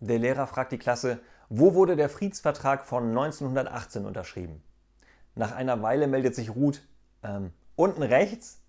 Der Lehrer fragt die Klasse, wo wurde der Friedensvertrag von 1918 unterschrieben? Nach einer Weile meldet sich Ruth, ähm, unten rechts?